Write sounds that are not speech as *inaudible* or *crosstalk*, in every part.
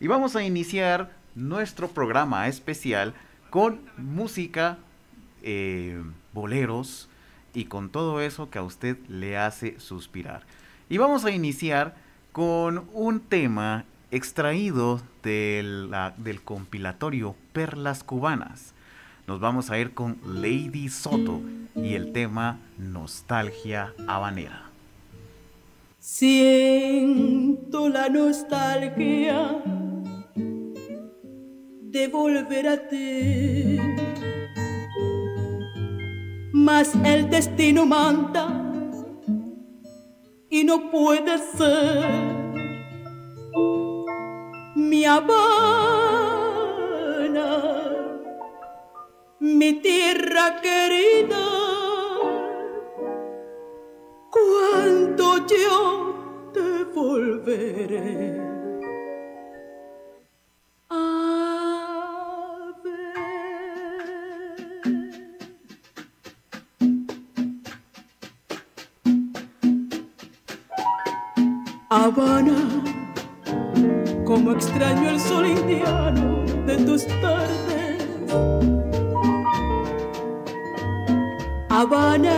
Y vamos a iniciar nuestro programa especial con música, eh, boleros y con todo eso que a usted le hace suspirar. Y vamos a iniciar con un tema extraído del, del compilatorio Perlas Cubanas. Nos vamos a ir con Lady Soto y el tema Nostalgia Habanera. Siento la nostalgia volver a ti. Mas el destino manda y no puede ser. Mi Habana, mi tierra querida, cuando yo te volveré. Habana, como extraño el sol indiano de tus tardes. Habana,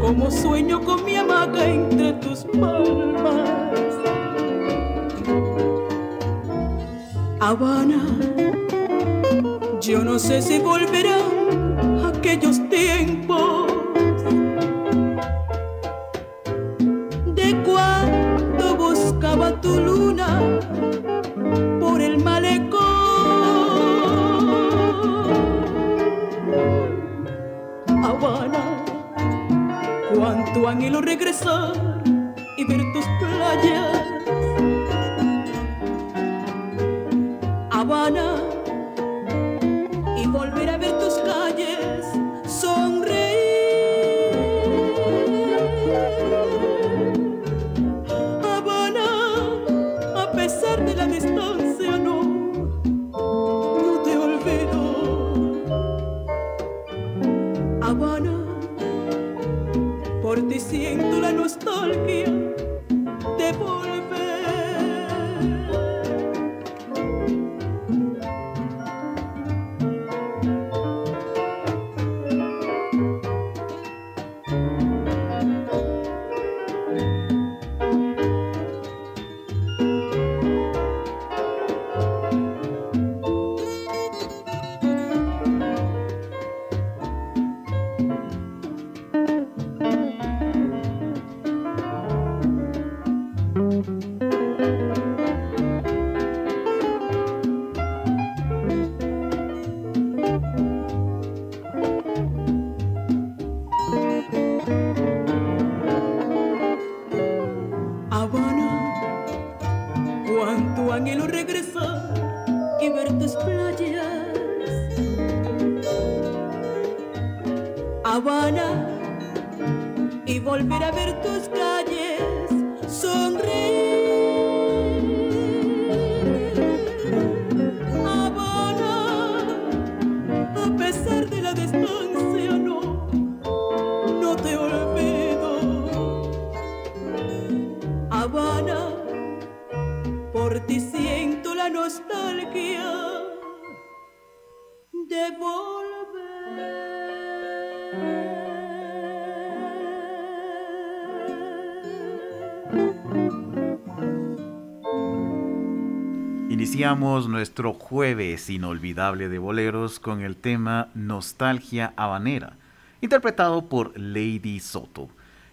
como sueño con mi hamaca entre tus palmas. Habana, yo no sé si volverán aquellos tiempos por el malecón. Habana, cuánto anhelo regresar y ver tus playas. Iniciamos nuestro jueves inolvidable de boleros con el tema Nostalgia Habanera, interpretado por Lady Soto.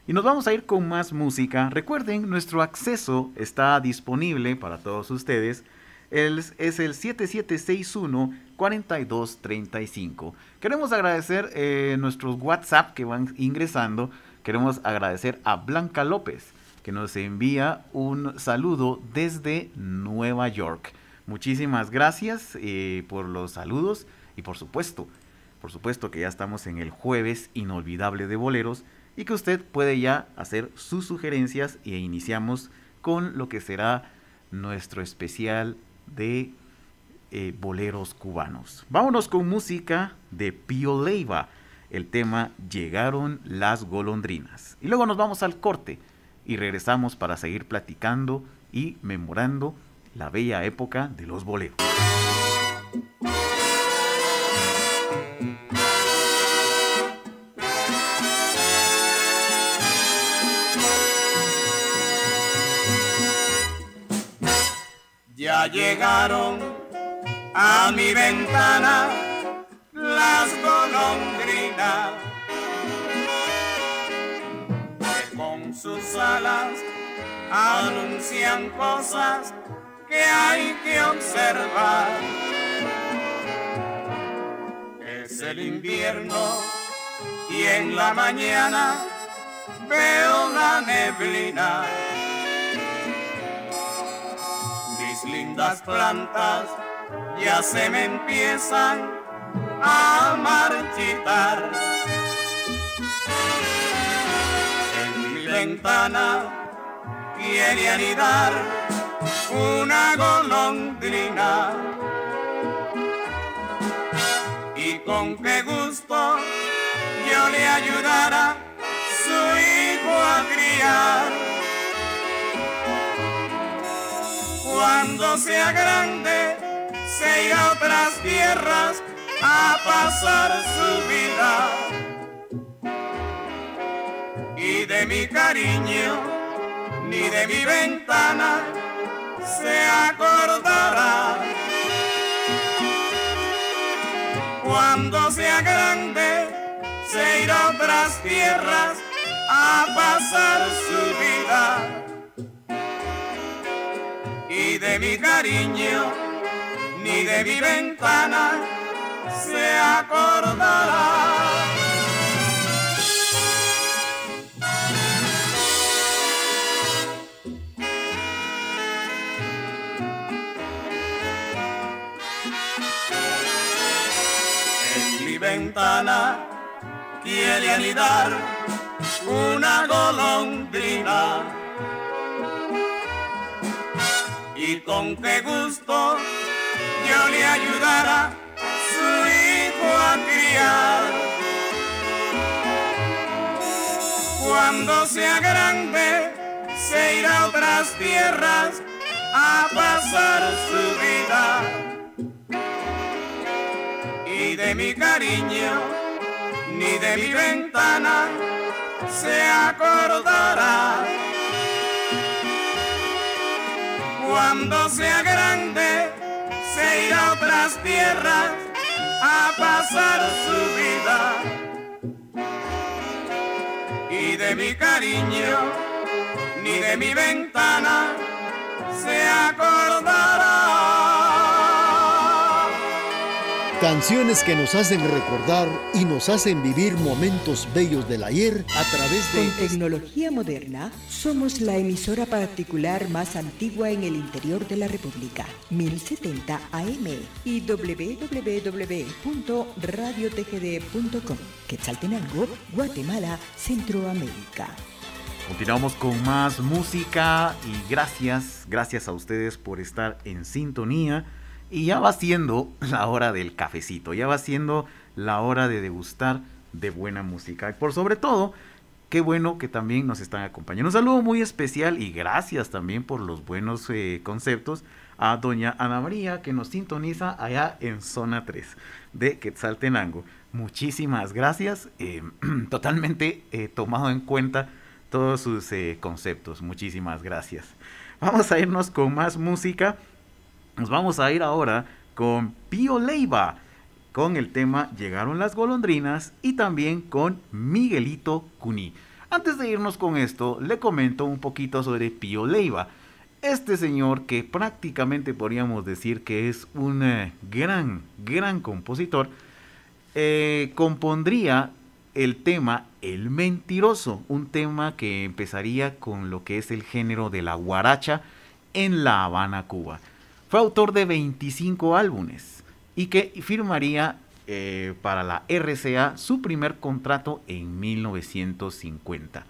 Y nos vamos a ir con más música. Recuerden, nuestro acceso está disponible para todos ustedes. es el 7761-4235. Queremos agradecer eh, nuestros WhatsApp que van ingresando. Queremos agradecer a Blanca López. que nos envía un saludo desde Nueva York. Muchísimas gracias eh, por los saludos y por supuesto, por supuesto que ya estamos en el jueves inolvidable de boleros y que usted puede ya hacer sus sugerencias e iniciamos con lo que será nuestro especial de eh, boleros cubanos. Vámonos con música de Pio Leiva, el tema Llegaron las golondrinas. Y luego nos vamos al corte y regresamos para seguir platicando y memorando la bella época de los boleros. Llegaron a mi ventana las golondrinas que con sus alas anuncian cosas que hay que observar. Es el invierno y en la mañana veo la neblina. Lindas plantas ya se me empiezan a marchitar. En mi ventana quiere anidar una golondrina. Y con qué gusto yo le ayudara su hijo a criar. Cuando sea grande, se irá a otras tierras a pasar su vida. Y de mi cariño, ni de mi ventana, se acordará. Cuando sea grande, se irá a otras tierras a pasar su vida. Y de mi cariño, ni de mi ventana, se acordará. ventana quiere anidar una golondrina. Con qué gusto yo le ayudara su hijo a criar. Cuando sea grande, se irá a otras tierras a pasar su vida ni de mi cariño, ni de mi ventana se acordará. Cuando sea grande, se irá a otras tierras a pasar su vida. Y de mi cariño, ni de mi ventana se acordará. Canciones que nos hacen recordar y nos hacen vivir momentos bellos del ayer a través de... Con tecnología moderna, somos la emisora particular más antigua en el interior de la República, 1070 AM y www.radiotgd.com. Quetzaltenango, Guatemala, Centroamérica. Continuamos con más música y gracias, gracias a ustedes por estar en sintonía. Y ya va siendo *laughs* la hora del cafecito, ya va siendo la hora de degustar de buena música. Y por sobre todo, qué bueno que también nos están acompañando. Un saludo muy especial y gracias también por los buenos eh, conceptos a doña Ana María que nos sintoniza allá en zona 3 de Quetzaltenango. Muchísimas gracias, eh, *clears throat* totalmente eh, tomado en cuenta todos sus conceptos. Muchísimas gracias. Vamos a irnos con más música. Nos vamos a ir ahora con Pío Leiva, con el tema Llegaron las golondrinas y también con Miguelito Cuní. Antes de irnos con esto, le comento un poquito sobre Pío Leiva. Este señor que prácticamente podríamos decir que es un eh, gran, gran compositor, eh, compondría el tema El Mentiroso, un tema que empezaría con lo que es el género de la guaracha en La Habana, Cuba. Fue autor de 25 álbumes y que firmaría eh, para la RCA su primer contrato en 1950.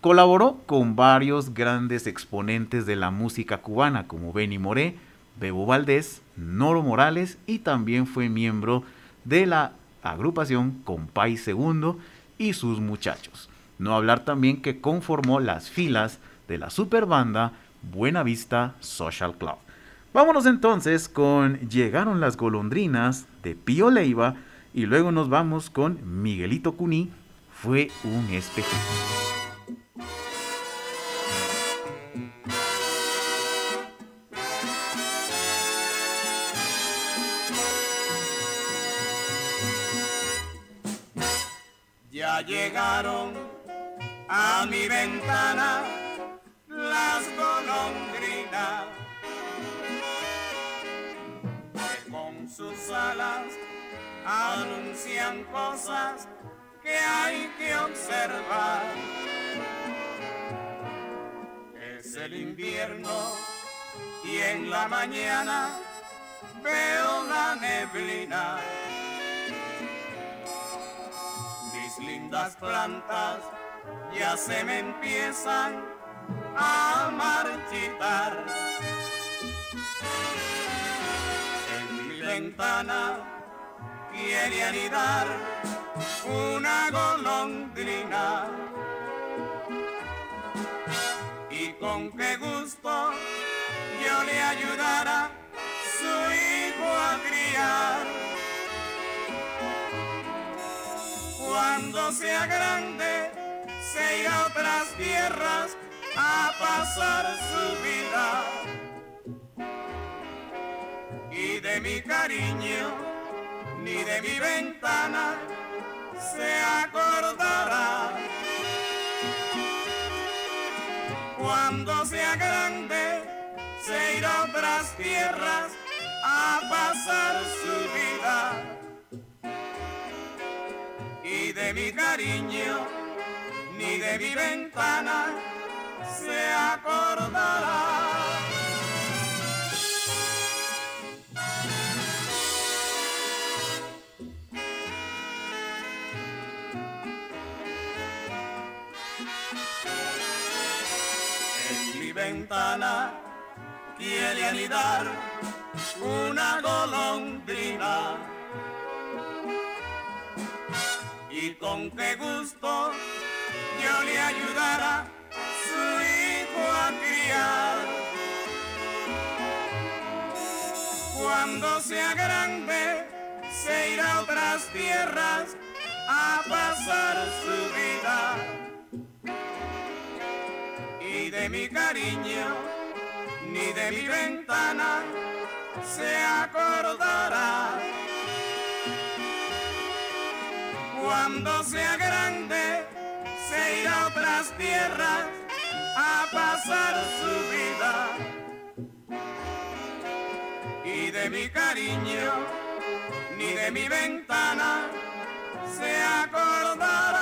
Colaboró con varios grandes exponentes de la música cubana como Benny Moré, Bebo Valdés, Noro Morales y también fue miembro de la agrupación Compay Segundo y sus muchachos. No hablar también que conformó las filas de la superbanda Buena Vista Social Club. Vámonos entonces con Llegaron las golondrinas de Pío Leiva y luego nos vamos con Miguelito Cuní, fue un espejito. Ya llegaron a mi ventana las golondrinas sus alas anuncian cosas que hay que observar. Es el invierno y en la mañana veo la neblina. Mis lindas plantas ya se me empiezan a marchitar. Ventana quiere anidar una golondrina. Y con qué gusto yo le ayudara su hijo a criar. Cuando sea grande, se irá a otras tierras a pasar su vida. De mi cariño, ni de mi ventana, se acordará. Cuando sea grande, se irá a otras tierras a pasar su vida. Y de mi cariño, ni de mi ventana, se acordará. Ventana quiere anidar una golondrina. Y con qué gusto yo le ayudara su hijo a criar. Cuando sea grande, se irá a otras tierras a pasar su vida. Mi cariño, ni de mi ventana, se acordará. Cuando sea grande, se irá a otras tierras a pasar su vida. Y de mi cariño, ni de mi ventana, se acordará.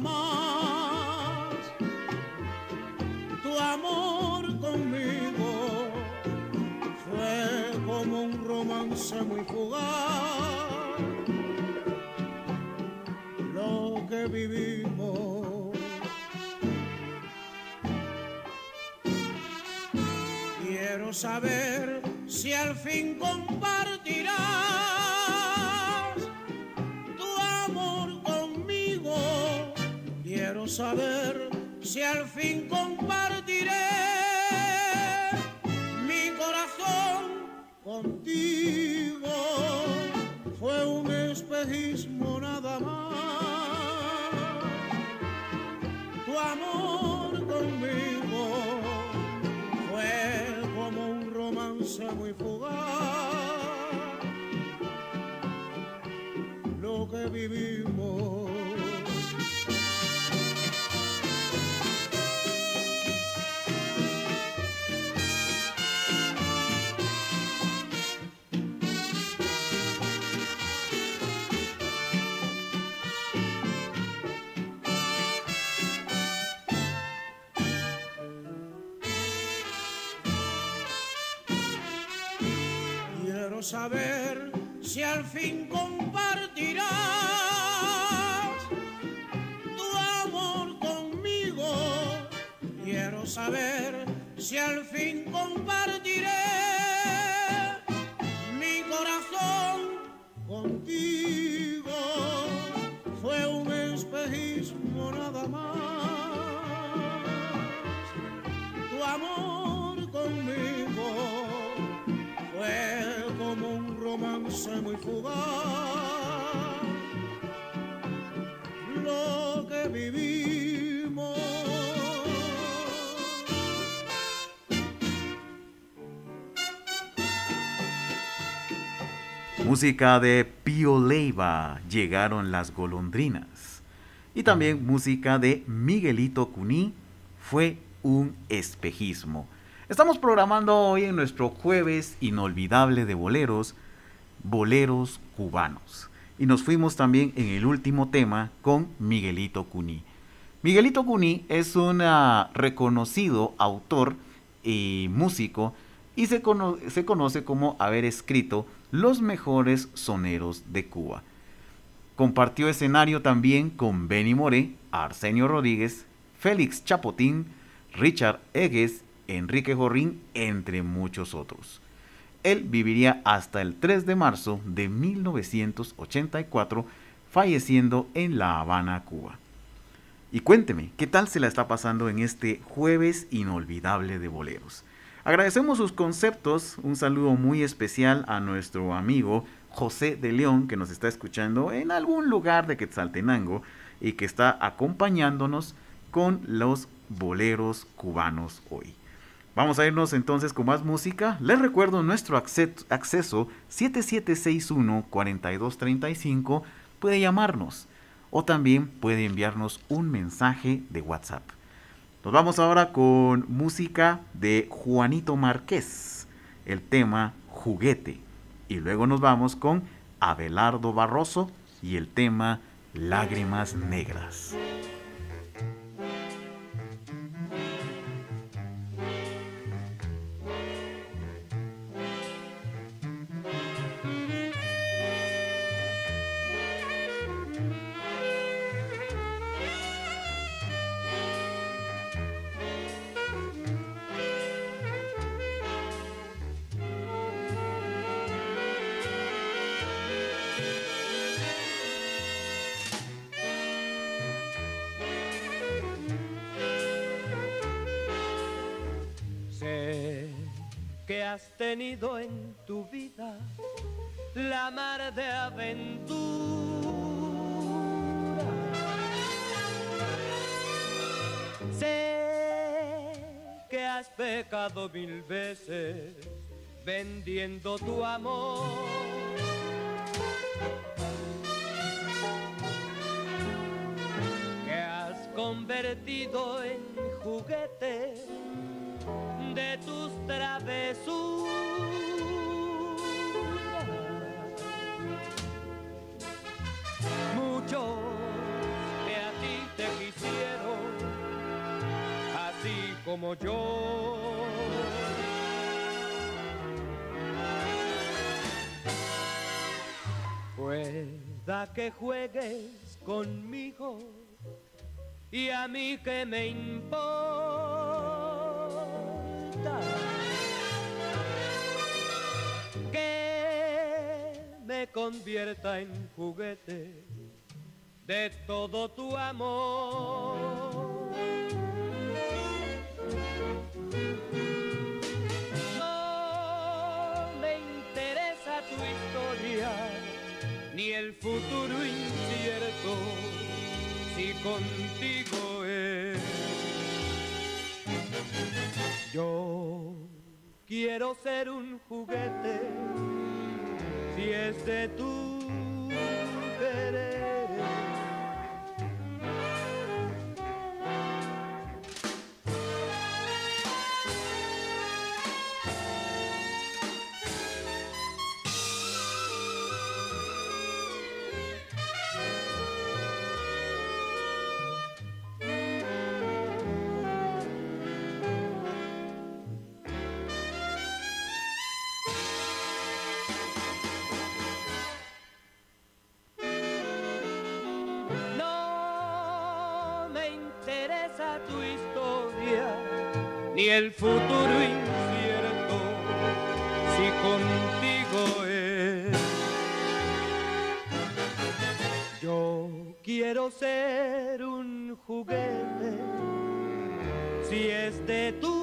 Más tu amor conmigo fue como un romance muy fugaz. Lo que vivimos. Quiero saber si al fin compartirás saber si al fin compartiré mi corazón contigo. Fue un espejismo nada más. Tu amor conmigo fue como un romance muy fugaz. Lo que vivimos saber si al fin compartirás tu amor conmigo. Quiero saber si al fin compartiré mi corazón contigo. Romance muy. Lo que. Música de Pío Leiva, Llegaron las golondrinas. Y también música de Miguelito Cuní, Fue un espejismo. Estamos programando hoy en nuestro jueves inolvidable de boleros, boleros cubanos. Y nos fuimos también en el último tema con Miguelito Cuní. Miguelito Cuní es un ah, reconocido autor y músico y se, se conoce como haber escrito los mejores soneros de Cuba. Compartió escenario también con Benny Moré, Arsenio Rodríguez, Félix Chapotín, Richard Egues Enrique Jorrín, entre muchos otros. Él viviría hasta el 3 de marzo de 1984, falleciendo en La Habana, Cuba. Y cuénteme, ¿qué tal se la está pasando en este jueves inolvidable de boleros? Agradecemos sus conceptos, un saludo muy especial a nuestro amigo José de León, que nos está escuchando en algún lugar de Quetzaltenango y que está acompañándonos con los boleros cubanos hoy. Vamos a irnos entonces con más música. Les recuerdo nuestro acceso 7761-4235. Puede llamarnos o también puede enviarnos un mensaje de WhatsApp. Nos vamos ahora con música de Juanito Márquez, el tema Juguete. Y luego nos vamos con Abelardo Barroso y el tema Lágrimas Negras. Tenido en tu vida la mar de aventura. Sé que has pecado mil veces vendiendo tu amor. Que has convertido en juguete tus travesuras. Muchos que a ti te quisieron, así como yo. Pueda que juegues conmigo y a mí que me importa que me convierta en juguete de todo tu amor. No me interesa tu historia ni el futuro incierto si contigo Yo quiero ser un juguete, si es de tu quiero ser un juguete si es de tu.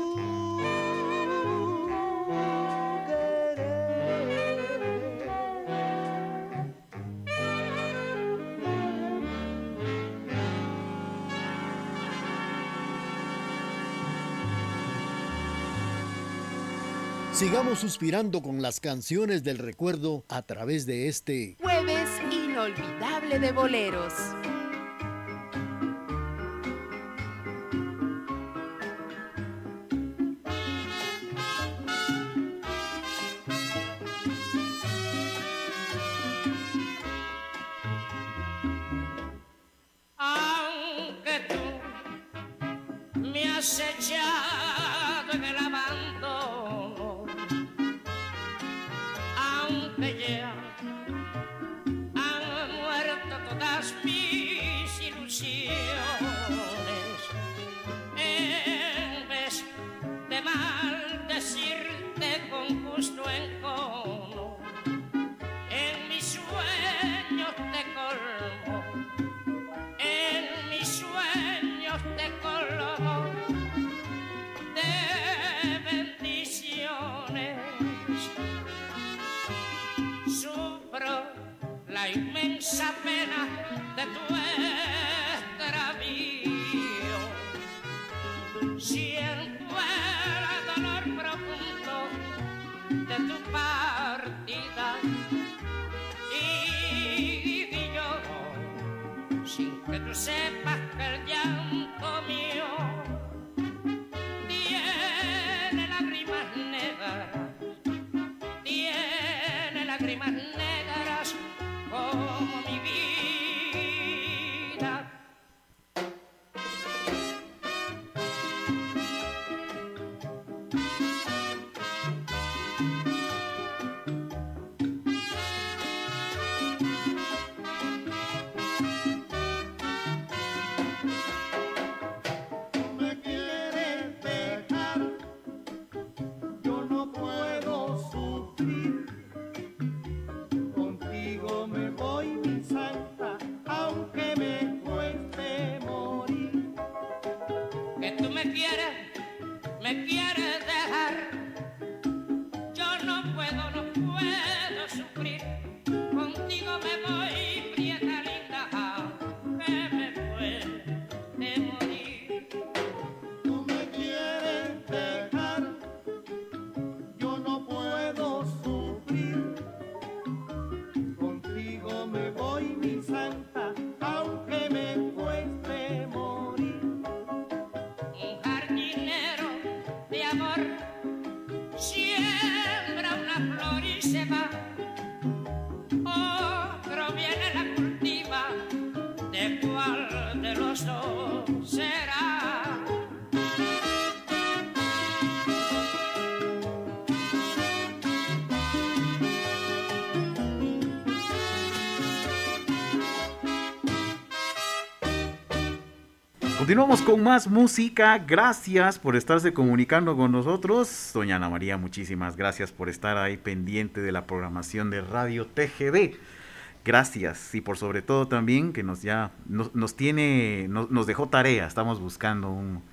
Sigamos suspirando con las canciones del recuerdo a través de este jueves inolvidable de boleros. Continuamos con más música. Gracias por estarse comunicando con nosotros. Doña Ana María, muchísimas gracias por estar ahí pendiente de la programación de Radio TGB. Gracias y por sobre todo también que nos ya nos, tiene nos, dejó tarea. Estamos buscando un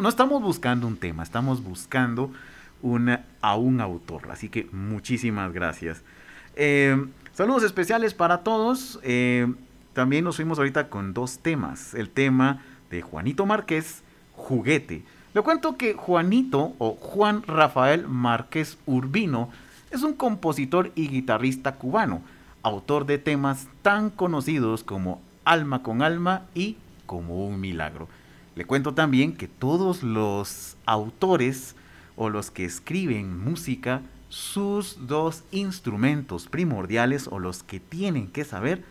no estamos buscando un tema, estamos buscando una, a un autor. Así que muchísimas gracias. Eh, saludos especiales para todos. Eh, también nos fuimos ahorita con dos temas. El tema de Juanito Márquez juguete le cuento que Juanito o Juan Rafael Márquez Urbino es un compositor y guitarrista cubano autor de temas tan conocidos como Alma con Alma y Como un Milagro. Le cuento también que todos los autores o los que escriben música, sus dos instrumentos primordiales o los que tienen que saber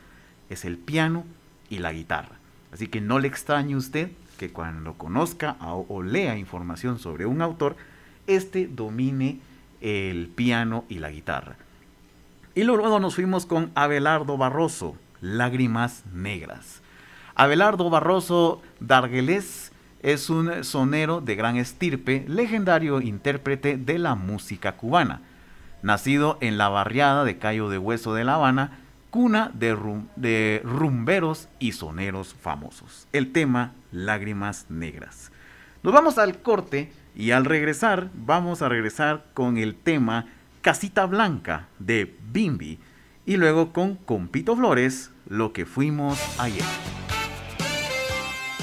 es el piano y la guitarra. Así que no le extrañe usted que cuando conozca o lea información sobre un autor, este domine el piano y la guitarra. Y luego nos fuimos con Abelardo Barroso, Lágrimas Negras. Abelardo Barroso Darguelés es un sonero de gran estirpe, legendario intérprete de la música cubana. Nacido en la barriada de Cayo de Hueso de La Habana, cuna de, de rumberos y soneros famosos. El tema Lágrimas Negras. Nos vamos al corte y al regresar vamos a regresar con el tema Casita Blanca de Bimbi y luego con Compito Flores, Lo que fuimos ayer.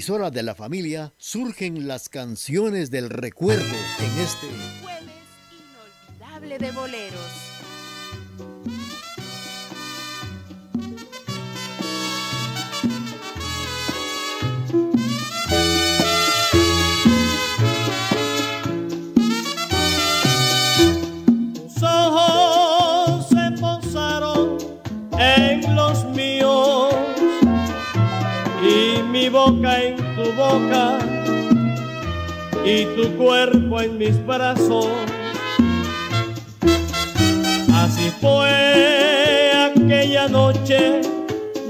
Emisora de la familia surgen las canciones del recuerdo en este jueves inolvidable de boleros. En tu boca y tu cuerpo en mis brazos. Así fue aquella noche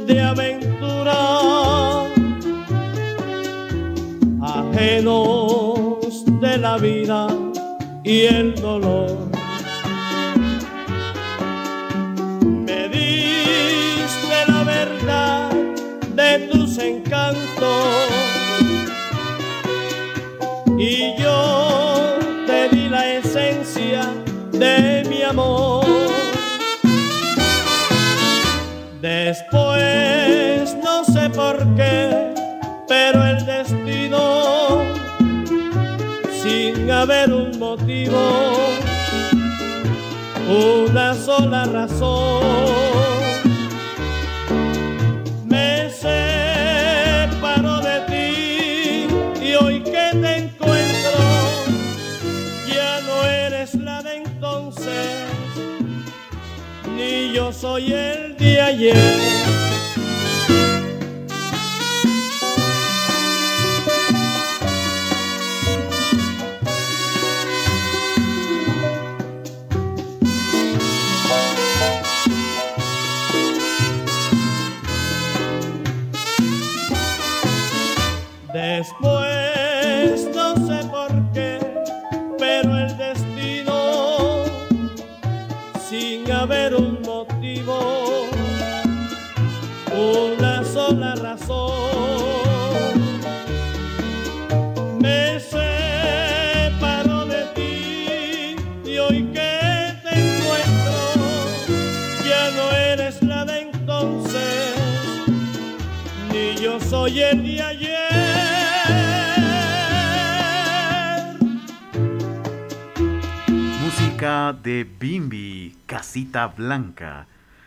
de aventura, ajenos de la vida y el dolor. Encantos y yo te di la esencia de mi amor. Después no sé por qué, pero el destino, sin haber un motivo, una sola razón, soy el de ayer. Sin haber un motivo, una sola razón, me separó de ti y hoy que te encuentro, ya no eres la de entonces, ni yo soy el de ayer. Música de Bimbi, Casita Blanca.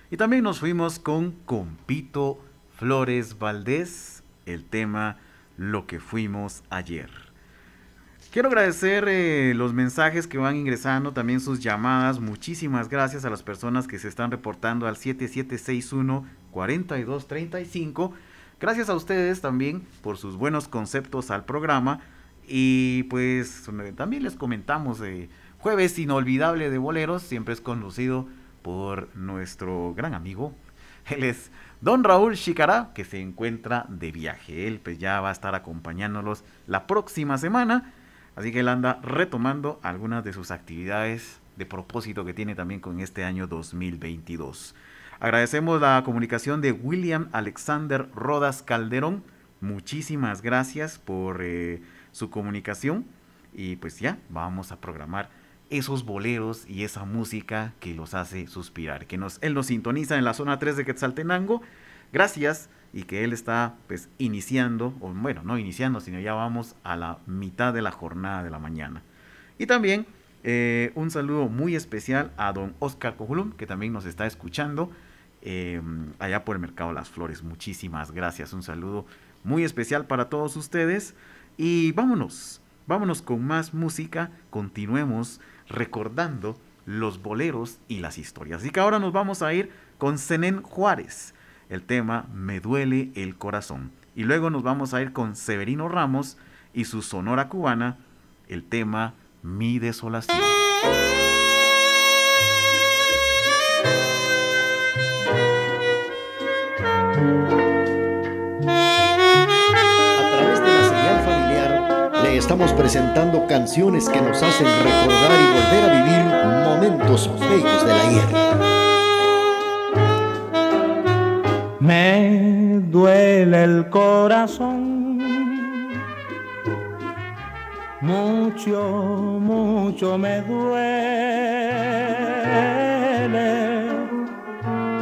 Y también nos fuimos con Compito Flores Valdés, el tema Lo que fuimos ayer. Quiero agradecer eh, los mensajes que van ingresando, también sus llamadas. Muchísimas gracias a las personas que se están reportando al 7761-4235. Gracias a ustedes también por sus buenos conceptos al programa. Y pues también les comentamos, eh, jueves inolvidable de boleros, siempre es conducido por nuestro gran amigo. Él es Don Raúl Chicará, que se encuentra de viaje. Él pues ya va a estar acompañándolos la próxima semana. Así que él anda retomando algunas de sus actividades de propósito que tiene también con este año 2022. Agradecemos la comunicación de William Alexander Rodas Calderón. Muchísimas gracias por eh, su comunicación. Y pues ya vamos a programar esos boleros y esa música que los hace suspirar. Que nos, él nos sintoniza en la zona 3 de Quetzaltenango. Gracias y que él está pues iniciando, o bueno, no iniciando, sino ya vamos a la mitad de la jornada de la mañana. Y también eh, un saludo muy especial a don Oscar Cojulum, que también nos está escuchando eh, allá por el Mercado Las Flores. Muchísimas gracias, un saludo muy especial para todos ustedes. Y vámonos, vámonos con más música, continuemos recordando los boleros y las historias. Así que ahora nos vamos a ir con Zenén Juárez, el tema Me duele el corazón. Y luego nos vamos a ir con Severino Ramos y su sonora cubana, el tema Mi desolación. Estamos presentando canciones que nos hacen recordar y volver a vivir momentos bellos del ayer. Me duele el corazón, mucho, mucho me duele.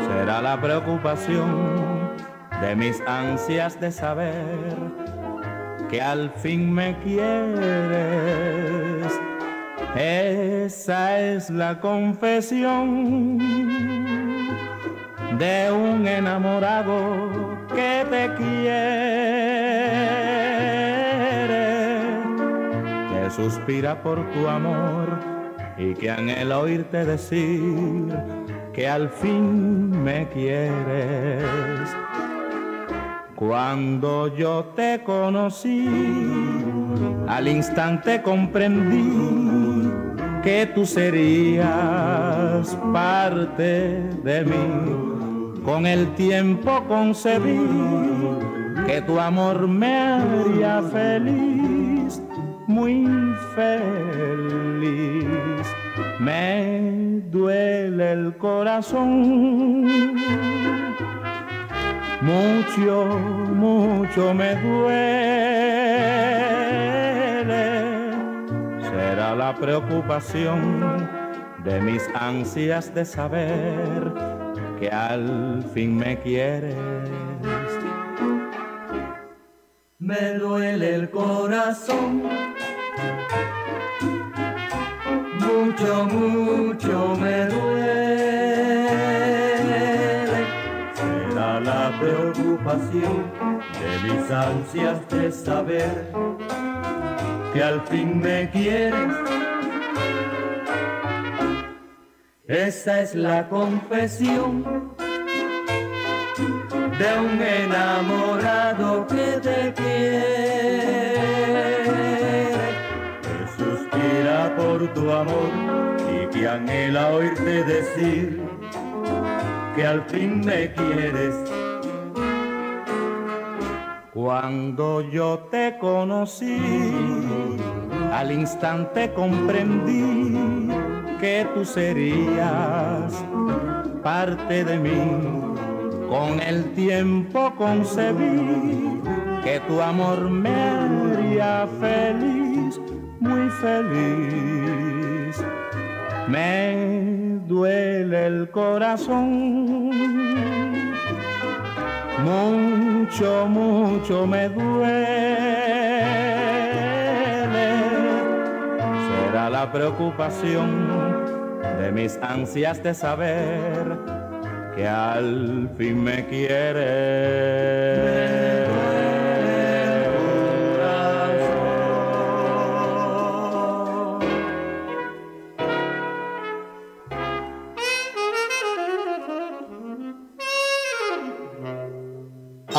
Será la preocupación de mis ansias de saber que al fin me quieres. Esa es la confesión de un enamorado que te quiere, que suspira por tu amor y que anhela oírte decir que al fin me quieres. Cuando yo te conocí, al instante comprendí que tú serías parte de mí. Con el tiempo concebí que tu amor me haría feliz, muy feliz. Me duele el corazón, mucho, mucho me duele. Será la preocupación de mis ansias de saber que al fin me quieres me duele el corazón. Mucho, mucho me duele. Preocupación de mis ansias de saber que al fin me quieres. Esa es la confesión de un enamorado que te quiere, que suspira por tu amor y que anhela oírte decir que al fin me quieres. Cuando yo te conocí, al instante comprendí que tú serías parte de mí con el tiempo concebí que tu amor me haría feliz, muy feliz. Me duele el corazón, mucho, mucho me duele. Será la preocupación de mis ansias de saber que al fin me quiere.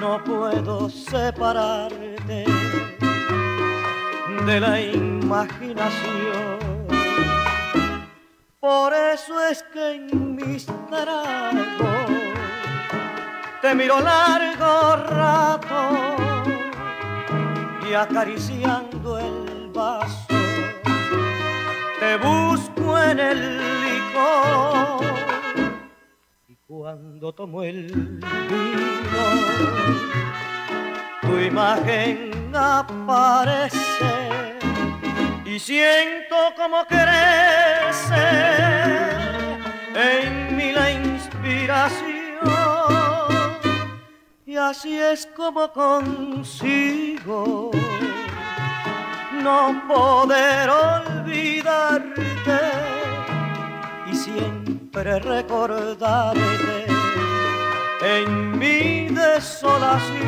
No puedo separarte de la imaginación. Por eso es que en mis tragos te miro largo rato y acariciando el vaso te busco en el licor cuando tomo el vino, tu imagen aparece y siento como crece en mí la inspiración. Y así es como consigo no poder olvidarte y siento recordarte en mi desolación.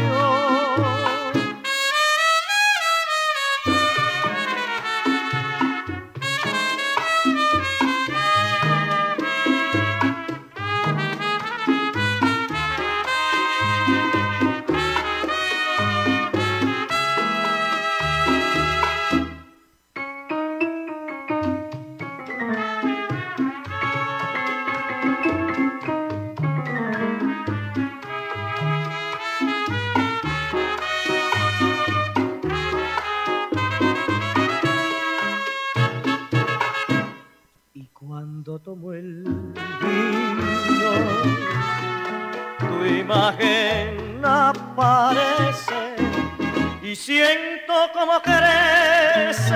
Siento como crece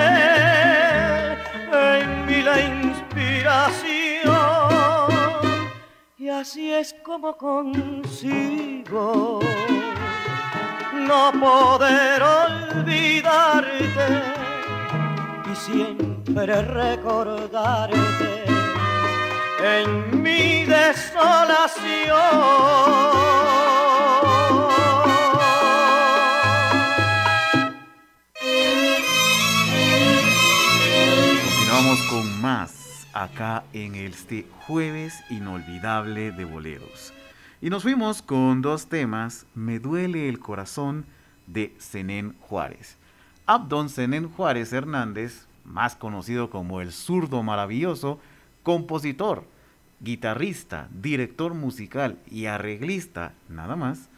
en mí la inspiración. Y así es como consigo no poder olvidarte y siempre recordarte en mi desolación. Con más acá en este jueves inolvidable de boleros. Y nos fuimos con dos temas, Me duele el corazón de Zenén Juárez. Abdon Zenén Juárez Hernández, más conocido como el zurdo maravilloso, compositor, guitarrista, director musical y arreglista, nada más,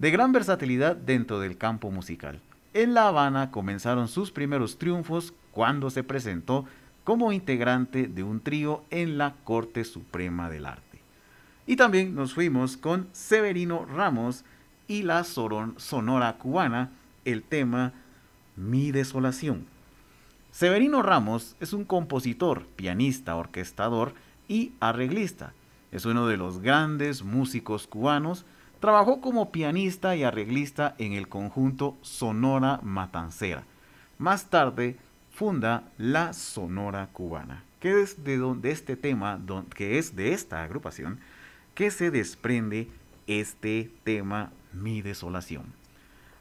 de gran versatilidad dentro del campo musical. En La Habana comenzaron sus primeros triunfos cuando se presentó como integrante de un trío en la Corte Suprema del Arte. Y también nos fuimos con Severino Ramos y la Sonora Cubana, el tema Mi Desolación. Severino Ramos es un compositor, pianista, orquestador y arreglista. Es uno de los grandes músicos cubanos. Trabajó como pianista y arreglista en el conjunto Sonora Matancera. Más tarde funda la Sonora Cubana, que es de, donde este tema, que es de esta agrupación, que se desprende este tema Mi Desolación.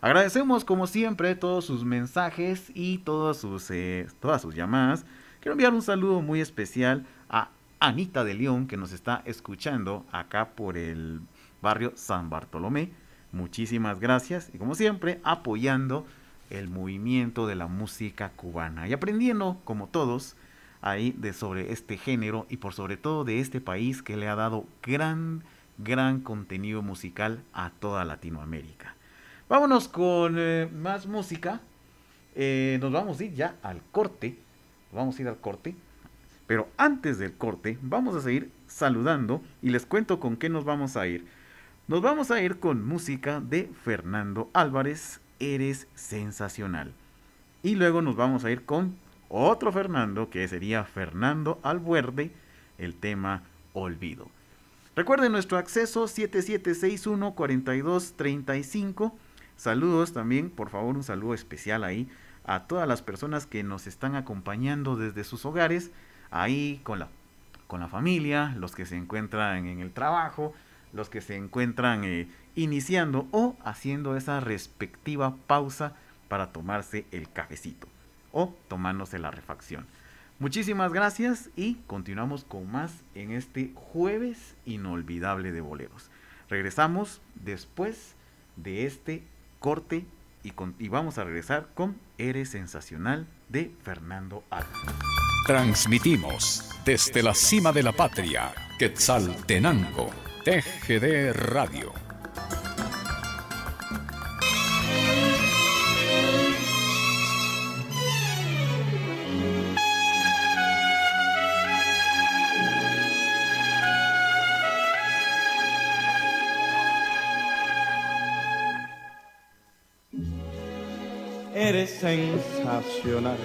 Agradecemos como siempre todos sus mensajes y todas sus, eh, todas sus llamadas. Quiero enviar un saludo muy especial a Anita de León que nos está escuchando acá por el barrio San Bartolomé. Muchísimas gracias y como siempre apoyando el movimiento de la música cubana y aprendiendo como todos ahí de sobre este género y por sobre todo de este país que le ha dado gran, gran contenido musical a toda Latinoamérica. Vámonos con eh, más música. Eh, nos vamos a ir ya al corte. Vamos a ir al corte. Pero antes del corte, vamos a seguir saludando y les cuento con qué nos vamos a ir. Nos vamos a ir con música de Fernando Álvarez, Eres Sensacional. Y luego nos vamos a ir con otro Fernando, que sería Fernando Albuerde, el tema Olvido. Recuerden nuestro acceso 7761-4235. Saludos también, por favor, un saludo especial ahí a todas las personas que nos están acompañando desde sus hogares, ahí con la, con la familia, los que se encuentran en el trabajo, los que se encuentran eh, iniciando o haciendo esa respectiva pausa para tomarse el cafecito o tomándose la refacción. Muchísimas gracias y continuamos con más en este jueves inolvidable de boleros. Regresamos después de este corte y, vamos a regresar con Eres Sensacional de Fernando Álvarez. Transmitimos desde la cima de la patria, Quetzaltenango, TGD Radio. Eres sensacional,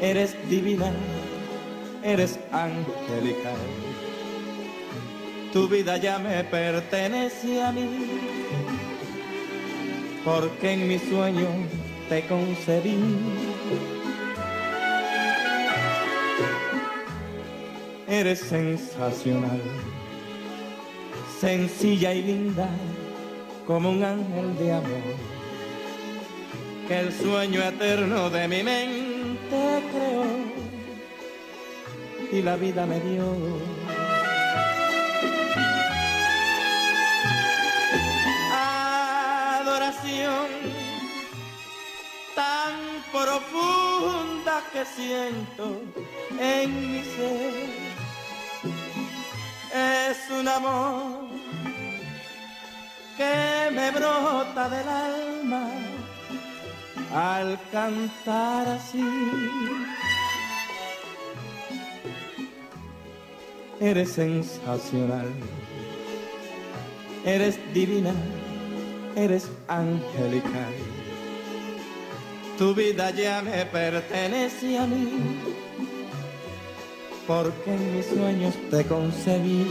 eres divina, eres angelical. Tu vida ya me pertenece a mí, porque en mi sueño te concebí. Eres sensacional, sencilla y linda, como un ángel de amor que el sueño eterno de mi mente creó y la vida me dio. Tan profunda que siento en mi ser es un amor que me brota del alma al cantar así. Eres sensacional, eres divina, eres angelical. Tu vida ya me pertenece a mí, porque en mis sueños te concebí.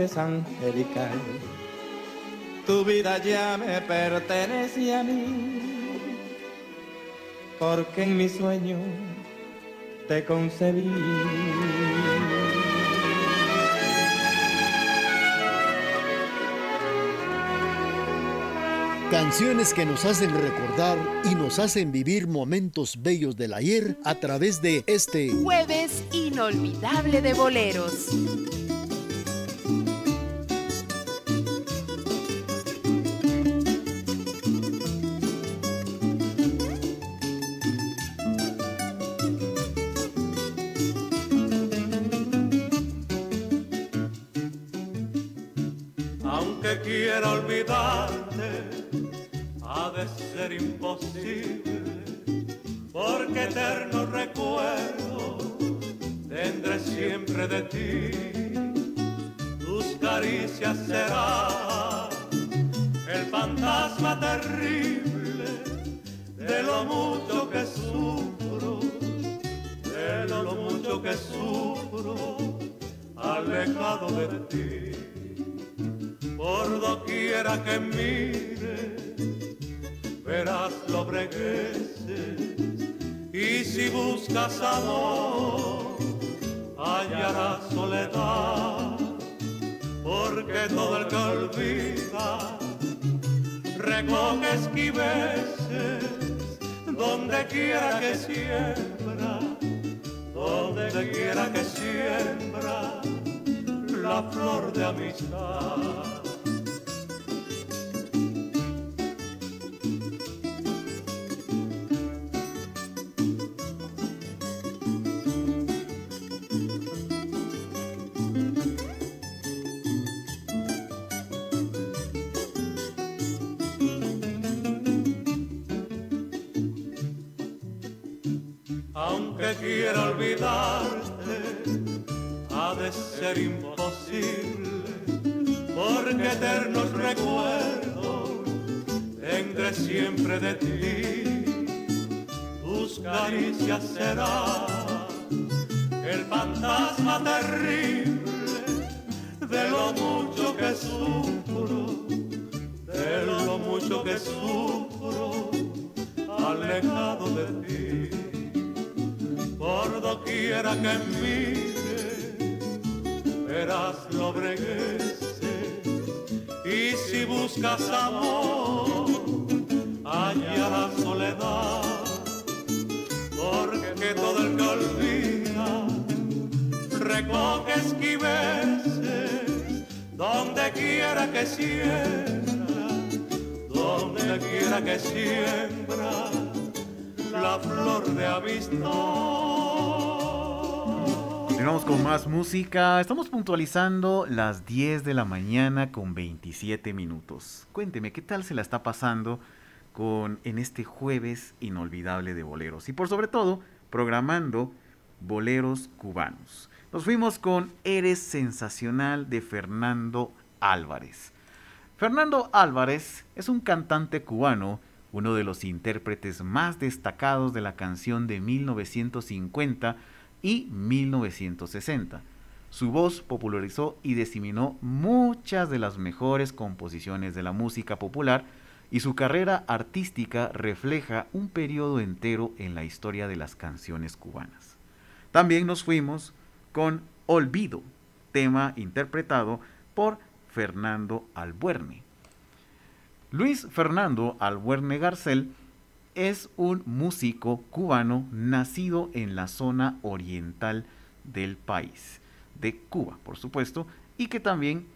Eres angelical. Tu vida ya me pertenece a mí porque en mi sueño te concebí. Canciones que nos hacen recordar y nos hacen vivir momentos bellos del ayer a través de este jueves inolvidable de boleros. olvidar. quiera que sienta ser imposible, porque eternos recuerdos tendré siempre de ti. Tus caricias serán el fantasma terrible verás lo breguese. Y si buscas amor, hallarás soledad, porque todo el que olvida recoge esquiveces, donde quiera que siembra, donde quiera que siembra la flor de amistad. Continuamos con más música. Estamos puntualizando las 10 de la mañana con 27 minutos. Cuénteme, ¿qué tal se la está pasando con en este jueves inolvidable de boleros? Y por sobre todo, programando boleros cubanos. Nos fuimos con Eres Sensacional de Fernando Álvarez. Fernando Álvarez es un cantante cubano, uno de los intérpretes más destacados de la canción de 1950 y 1960. Su voz popularizó y diseminó muchas de las mejores composiciones de la música popular y su carrera artística refleja un periodo entero en la historia de las canciones cubanas. También nos fuimos con Olvido, tema interpretado por Fernando Albuerne. Luis Fernando Albuerne Garcel es un músico cubano nacido en la zona oriental del país, de Cuba, por supuesto, y que también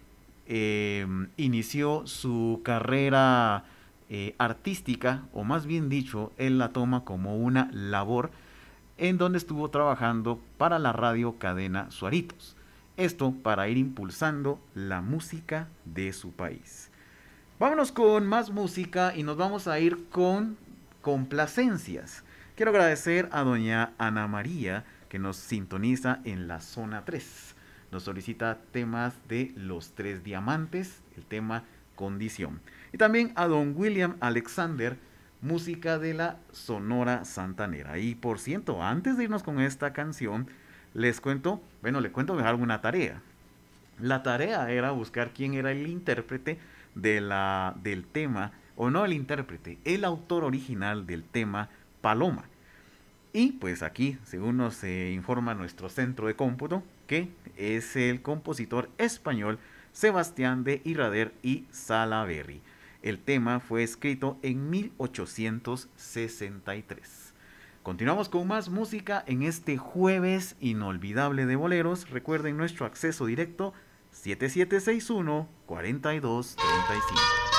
eh, inició su carrera eh, artística, o más bien dicho, él la toma como una labor en donde estuvo trabajando para la radio cadena Suaritos. Esto para ir impulsando la música de su país. Vámonos con más música y nos vamos a ir con complacencias. Quiero agradecer a doña Ana María que nos sintoniza en la zona 3. Nos solicita temas de los tres diamantes, el tema condición. Y también a don William Alexander, música de la Sonora Santanera. Y por cierto, antes de irnos con esta canción, les cuento, bueno, les cuento mejor alguna tarea. La tarea era buscar quién era el intérprete de la, del tema, o no el intérprete, el autor original del tema Paloma. Y pues aquí, según nos informa nuestro centro de cómputo, que es el compositor español Sebastián de Irrader y Salaberry. El tema fue escrito en 1863. Continuamos con más música en este jueves inolvidable de boleros. Recuerden nuestro acceso directo 7761 4235.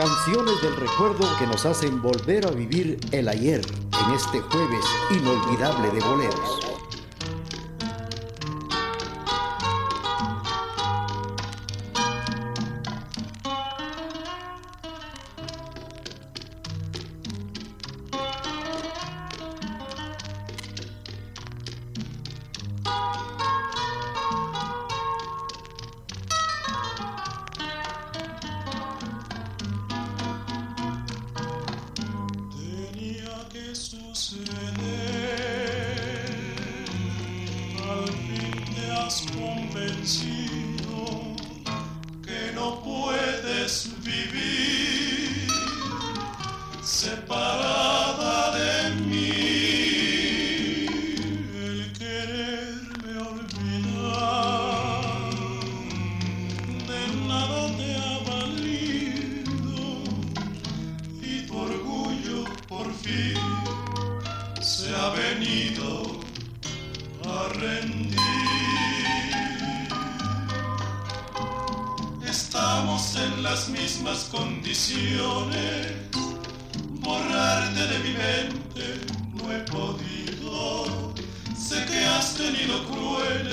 Canciones del recuerdo que nos hacen volver a vivir el ayer en este jueves inolvidable de boleros.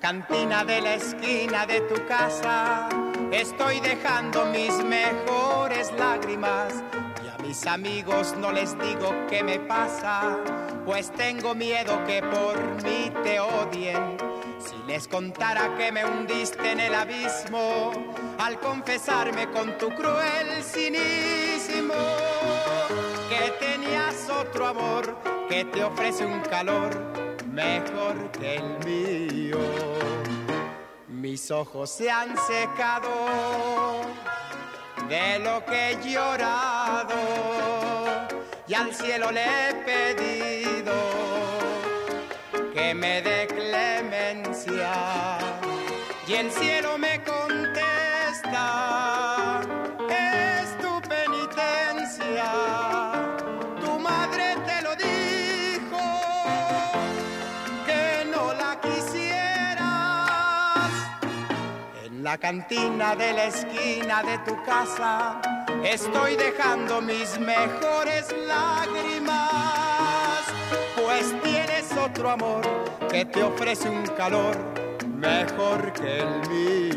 cantina de la esquina de tu casa estoy dejando mis mejores lágrimas y a mis amigos no les digo qué me pasa, pues tengo miedo que por mí te odien. Si les contara que me hundiste en el abismo al confesarme con tu cruel cinismo que tenías otro amor que te ofrece un calor mejor que el mío. Mis ojos se han secado de lo que he llorado y al cielo le he pedido que me dé clemencia y el cielo me la cantina de la esquina de tu casa estoy dejando mis mejores lágrimas, pues tienes otro amor que te ofrece un calor mejor que el mío.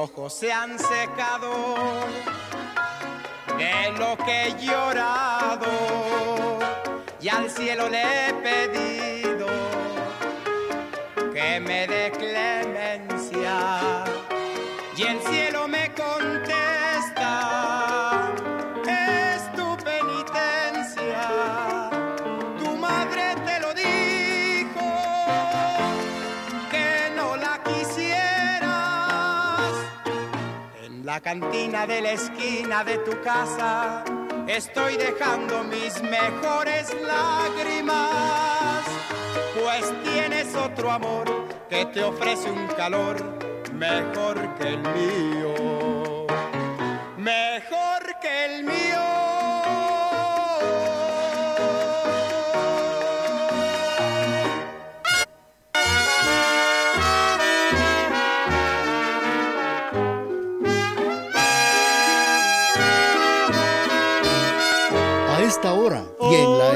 Ojos se han secado de lo que he llorado y al cielo le he cantina de la esquina de tu casa. Estoy dejando mis mejores lágrimas pues tienes otro amor que te ofrece un calor mejor que el mío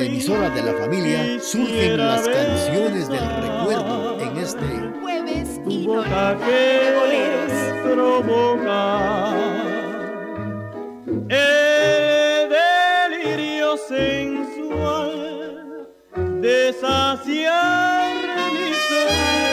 emisora de la familia surgen las canciones del recuerdo en este Jueves Tu boca que provoca el delirio sensual de saciar mi.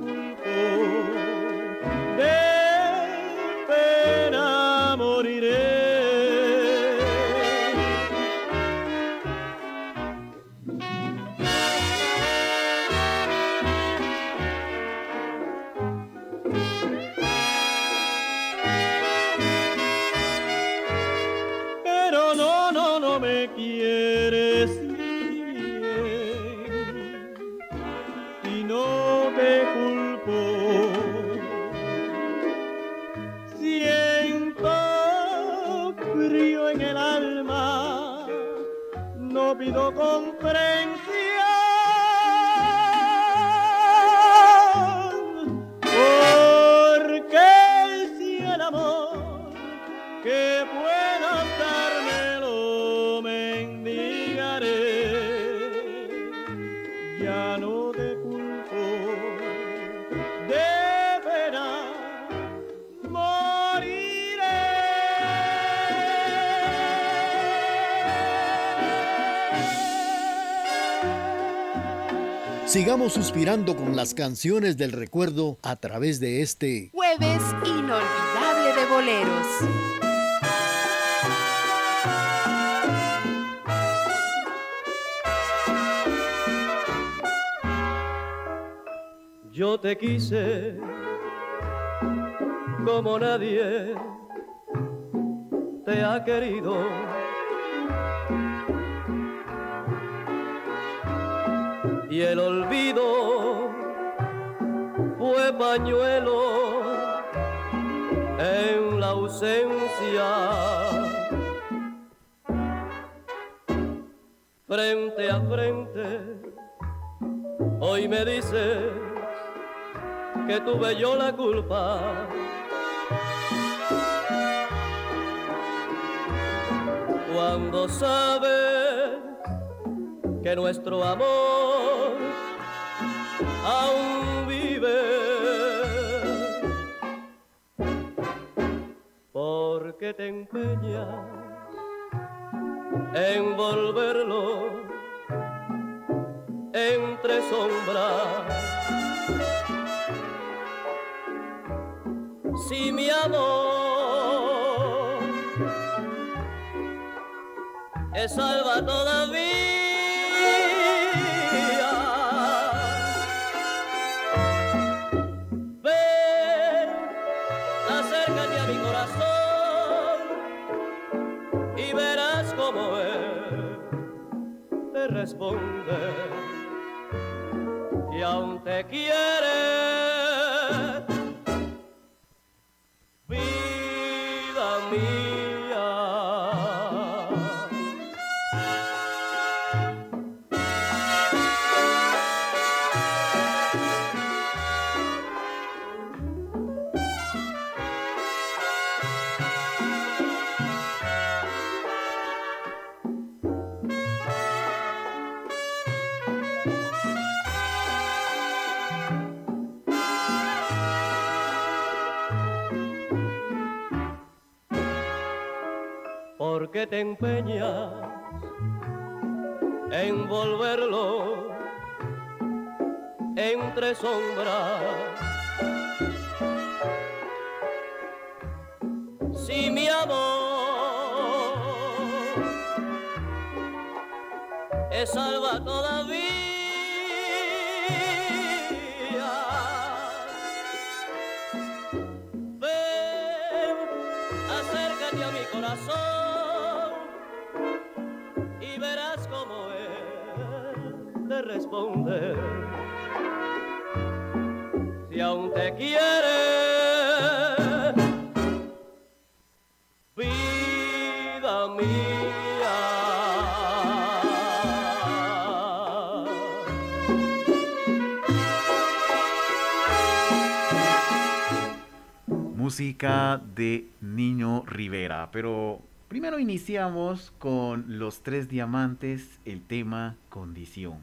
No Sigamos suspirando con las canciones del recuerdo a través de este jueves inolvidable de boleros. Yo te quise como nadie te ha querido. Y el olvido fue pañuelo en la ausencia. Frente a frente, hoy me dices que tuve yo la culpa. Cuando sabes que nuestro amor aún vive, porque te empeñas en volverlo entre sombras si mi amor es salva todavía. Responde. Y aún te quiere. Si aún te quiere vida mía música de Niño Rivera pero Primero iniciamos con Los Tres Diamantes, el tema Condición.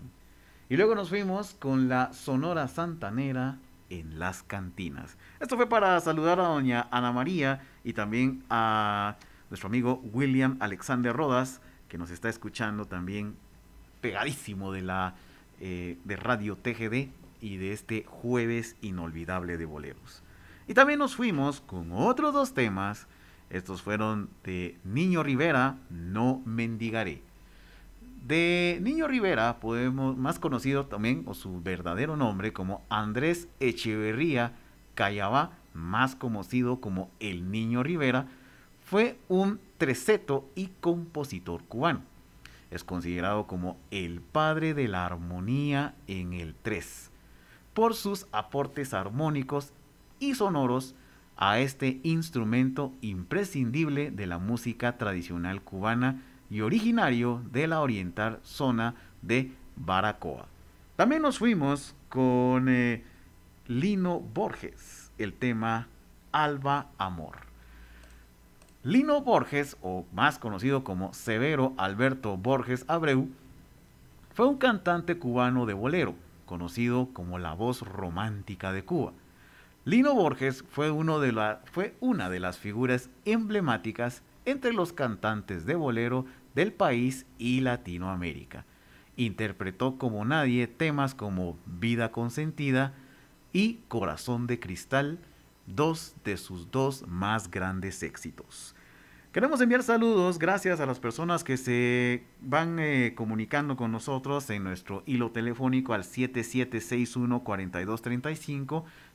Y luego nos fuimos con la Sonora Santanera en las cantinas. Esto fue para saludar a doña Ana María y también a nuestro amigo William Alexander Rodas, que nos está escuchando también pegadísimo de la eh, de Radio TGD y de este jueves inolvidable de boleros. Y también nos fuimos con otros dos temas. Estos fueron de Niño Rivera, No Mendigaré. De Niño Rivera, podemos, más conocido también, o su verdadero nombre, como Andrés Echeverría Cayabá, más conocido como El Niño Rivera, fue un treceto y compositor cubano. Es considerado como el padre de la armonía en el tres, por sus aportes armónicos y sonoros a este instrumento imprescindible de la música tradicional cubana y originario de la oriental zona de Baracoa. También nos fuimos con eh, Lino Borges, el tema Alba Amor. Lino Borges, o más conocido como Severo Alberto Borges Abreu, fue un cantante cubano de bolero, conocido como la voz romántica de Cuba. Lino Borges fue, uno de fue una de las figuras emblemáticas entre los cantantes de bolero del país y Latinoamérica. Interpretó como nadie temas como Vida consentida y Corazón de Cristal, dos de sus dos más grandes éxitos. Queremos enviar saludos gracias a las personas que se van eh, comunicando con nosotros en nuestro hilo telefónico al 7761-4235. Si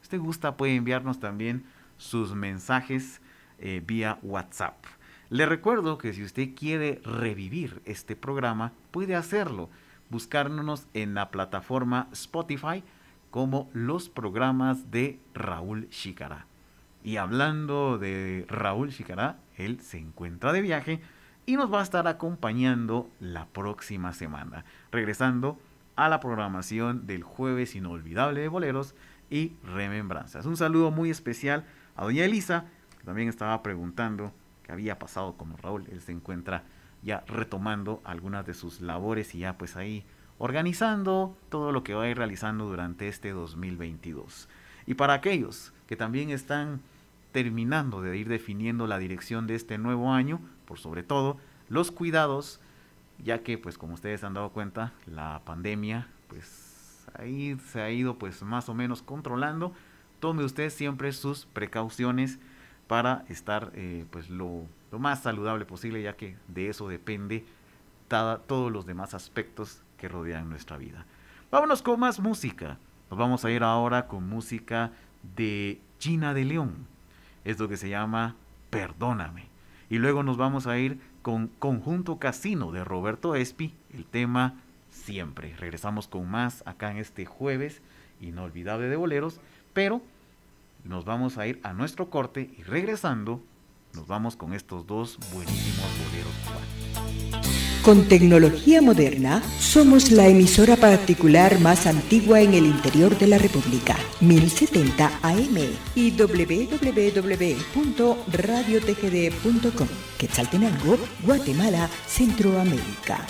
usted gusta puede enviarnos también sus mensajes eh, vía WhatsApp. Le recuerdo que si usted quiere revivir este programa, puede hacerlo, buscándonos en la plataforma Spotify como los programas de Raúl Chicará. Y hablando de Raúl Chicará, él se encuentra de viaje y nos va a estar acompañando la próxima semana, regresando a la programación del jueves inolvidable de boleros y remembranzas. Un saludo muy especial a doña Elisa, que también estaba preguntando qué había pasado con Raúl. Él se encuentra ya retomando algunas de sus labores y ya pues ahí organizando todo lo que va a ir realizando durante este 2022. Y para aquellos que también están terminando de ir definiendo la dirección de este nuevo año, por sobre todo los cuidados, ya que pues como ustedes han dado cuenta, la pandemia pues ahí se ha ido pues más o menos controlando. Tome usted siempre sus precauciones para estar eh, pues lo, lo, más saludable posible, ya que de eso depende todos los demás aspectos que rodean nuestra vida. Vámonos con más música. Nos vamos a ir ahora con música de Gina de León es lo que se llama Perdóname. Y luego nos vamos a ir con Conjunto Casino de Roberto Espi, el tema Siempre. Regresamos con más acá en este jueves inolvidable de boleros, pero nos vamos a ir a nuestro corte y regresando nos vamos con estos dos buenísimos boleros cubanos. Con tecnología moderna, somos la emisora particular más antigua en el interior de la República, 1070 AM y www.radiotgd.com, Quetzaltenango, Guatemala, Centroamérica.